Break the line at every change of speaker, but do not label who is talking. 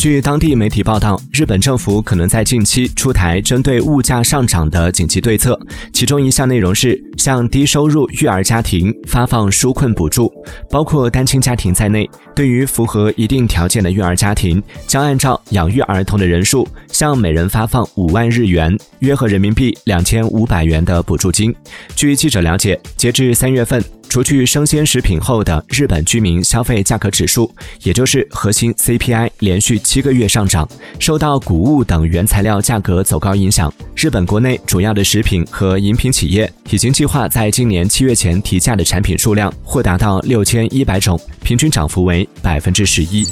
据当地媒体报道，日本政府可能在近期出台针对物价上涨的紧急对策，其中一项内容是向低收入育儿家庭发放纾困补助，包括单亲家庭在内，对于符合一定条件的育儿家庭，将按照养育儿童的人数，向每人发放五万日元（约合人民币两千五百元）的补助金。据记者了解，截至三月份。除去生鲜食品后的日本居民消费价格指数，也就是核心 CPI，连续七个月上涨。受到谷物等原材料价格走高影响，日本国内主要的食品和饮品企业已经计划在今年七月前提价的产品数量或达到六千一百种，平均涨幅为百分之十一。